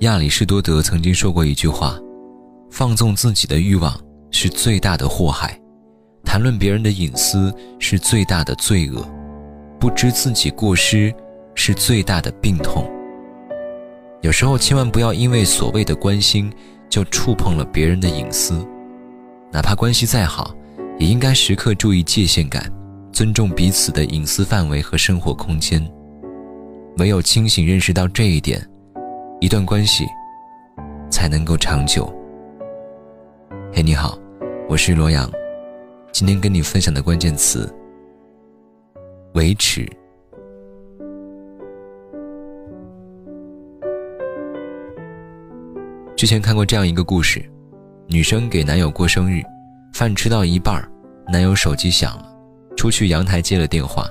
亚里士多德曾经说过一句话：“放纵自己的欲望是最大的祸害，谈论别人的隐私是最大的罪恶，不知自己过失是最大的病痛。”有时候千万不要因为所谓的关心就触碰了别人的隐私，哪怕关系再好，也应该时刻注意界限感，尊重彼此的隐私范围和生活空间。唯有清醒认识到这一点。一段关系才能够长久。嘿，你好，我是罗阳，今天跟你分享的关键词：维持。之前看过这样一个故事：女生给男友过生日，饭吃到一半，男友手机响了，出去阳台接了电话。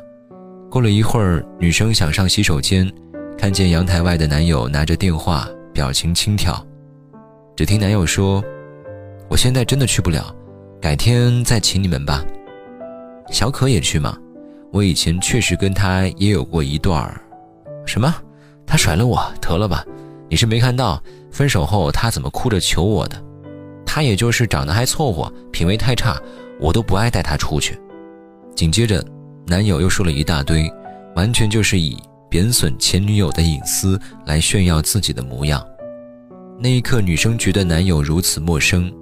过了一会儿，女生想上洗手间。看见阳台外的男友拿着电话，表情轻佻。只听男友说：“我现在真的去不了，改天再请你们吧。”小可也去吗？我以前确实跟他也有过一段儿。什么？他甩了我？得了吧！你是没看到分手后他怎么哭着求我的？他也就是长得还凑合，品味太差，我都不爱带他出去。紧接着，男友又说了一大堆，完全就是以。贬损前女友的隐私来炫耀自己的模样，那一刻，女生觉得男友如此陌生。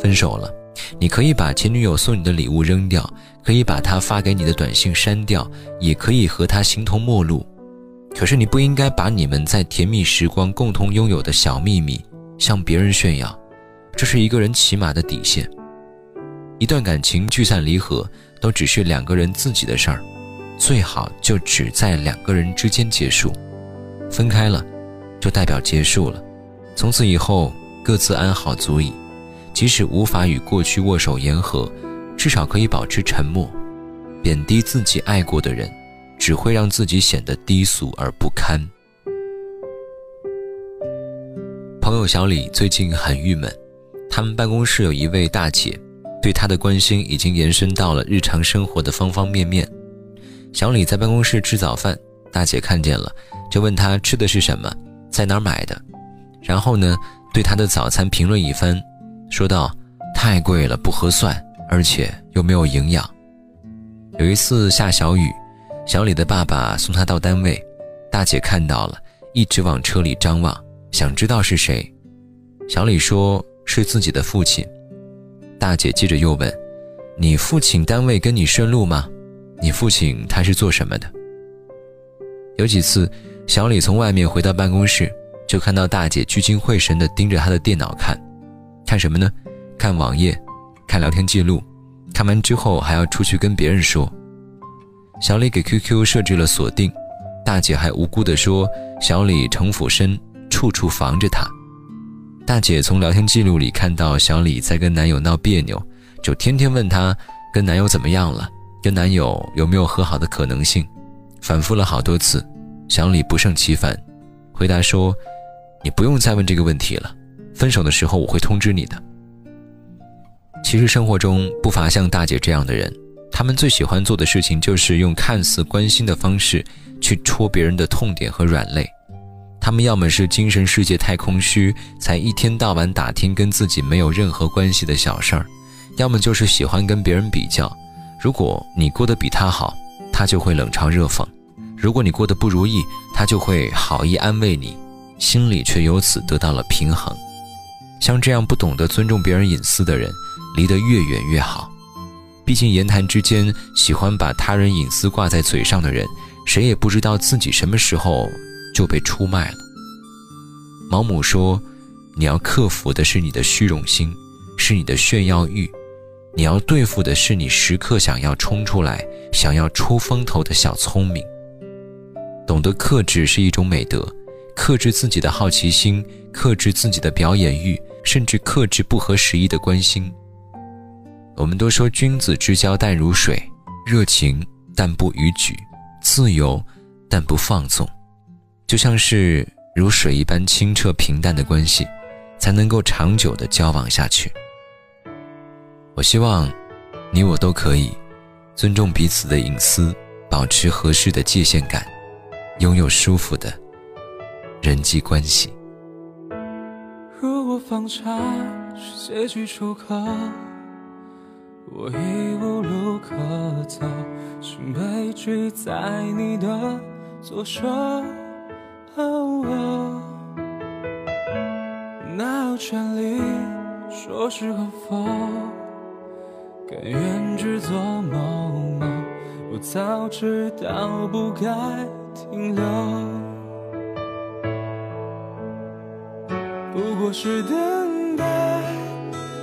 分手了，你可以把前女友送你的礼物扔掉，可以把她发给你的短信删掉，也可以和她形同陌路。可是你不应该把你们在甜蜜时光共同拥有的小秘密向别人炫耀，这是一个人起码的底线。一段感情聚散离合，都只是两个人自己的事儿。最好就只在两个人之间结束，分开了，就代表结束了，从此以后各自安好足矣。即使无法与过去握手言和，至少可以保持沉默。贬低自己爱过的人，只会让自己显得低俗而不堪。朋友小李最近很郁闷，他们办公室有一位大姐，对他的关心已经延伸到了日常生活的方方面面。小李在办公室吃早饭，大姐看见了，就问他吃的是什么，在哪儿买的。然后呢，对他的早餐评论一番，说道：“太贵了，不合算，而且又没有营养。”有一次下小雨，小李的爸爸送他到单位，大姐看到了，一直往车里张望，想知道是谁。小李说是自己的父亲。大姐接着又问：“你父亲单位跟你顺路吗？”你父亲他是做什么的？有几次，小李从外面回到办公室，就看到大姐聚精会神地盯着他的电脑看，看什么呢？看网页，看聊天记录。看完之后还要出去跟别人说。小李给 QQ 设置了锁定，大姐还无辜地说小李城府深，处处防着他。大姐从聊天记录里看到小李在跟男友闹别扭，就天天问他跟男友怎么样了。跟男友有没有和好的可能性？反复了好多次，小李不胜其烦，回答说：“你不用再问这个问题了，分手的时候我会通知你的。”其实生活中不乏像大姐这样的人，他们最喜欢做的事情就是用看似关心的方式去戳别人的痛点和软肋。他们要么是精神世界太空虚，才一天到晚打听跟自己没有任何关系的小事儿，要么就是喜欢跟别人比较。如果你过得比他好，他就会冷嘲热讽；如果你过得不如意，他就会好意安慰你，心里却由此得到了平衡。像这样不懂得尊重别人隐私的人，离得越远越好。毕竟言谈之间喜欢把他人隐私挂在嘴上的人，谁也不知道自己什么时候就被出卖了。毛姆说：“你要克服的是你的虚荣心，是你的炫耀欲。”你要对付的是你时刻想要冲出来、想要出风头的小聪明。懂得克制是一种美德，克制自己的好奇心，克制自己的表演欲，甚至克制不合时宜的关心。我们都说君子之交淡如水，热情但不逾矩，自由但不放纵，就像是如水一般清澈平淡的关系，才能够长久的交往下去。我希望，你我都可以尊重彼此的隐私，保持合适的界限感，拥有舒服的人际关系。如果方差是结局出口，我已无路可走，心被拒在你的左手。哪有权利说是和否？甘愿只做某某，我早知道不该停留。不过是等待，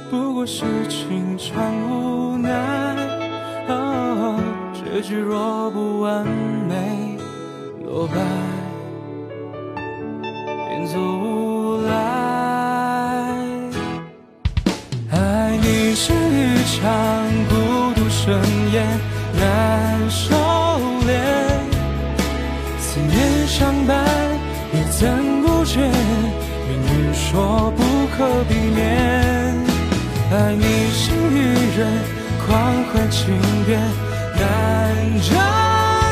不过是情场无奈。哦结局若不完美，落败便走无赖。爱你是一场睁眼，难收敛。思念相伴，又怎不见？命运说不可避免，爱你是一人狂欢情变，难遮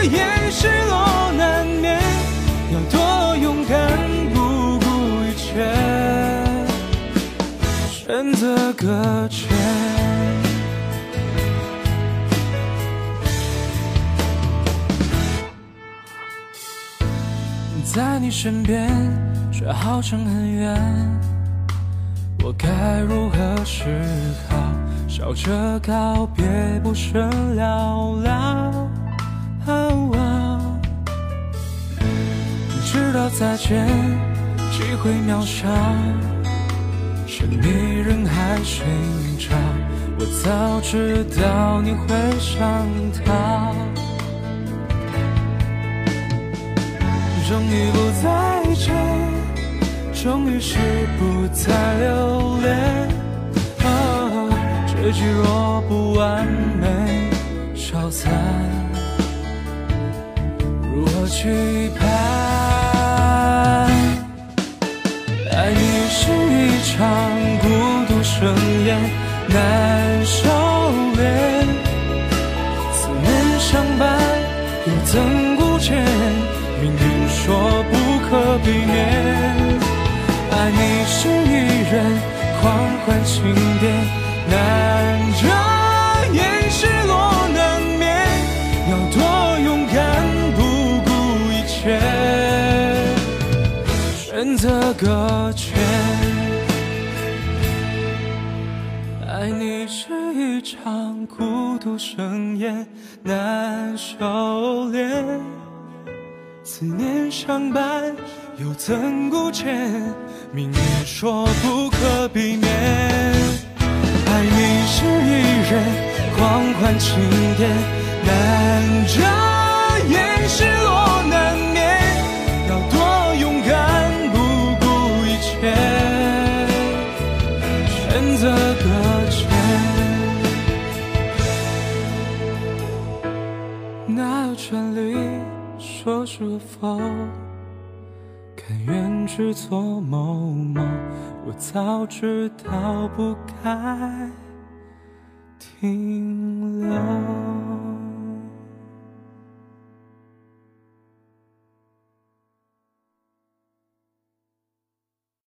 掩失落难免，要多勇敢不顾一切，选择搁浅，在你身边。却好像很远，我该如何是好？笑着告别，不甚寥寥。知道再见机会渺小，是你人海寻找，我早知道你会想他，终于不再见。终于是不再留恋，啊结局若不完美，消散，如何去盼？爱你是一场孤独盛宴，难收敛，思念相伴，又怎顾见？命运说不可避免。爱你是一人狂欢庆典，难遮掩失落难免，要多勇敢不顾一切，选择搁浅。爱你是一场孤独盛宴，难收敛，思念相伴，又怎顾见？命运说不可避免，爱你是一人狂欢庆典，难遮但愿只做某某，我早知道不该停留。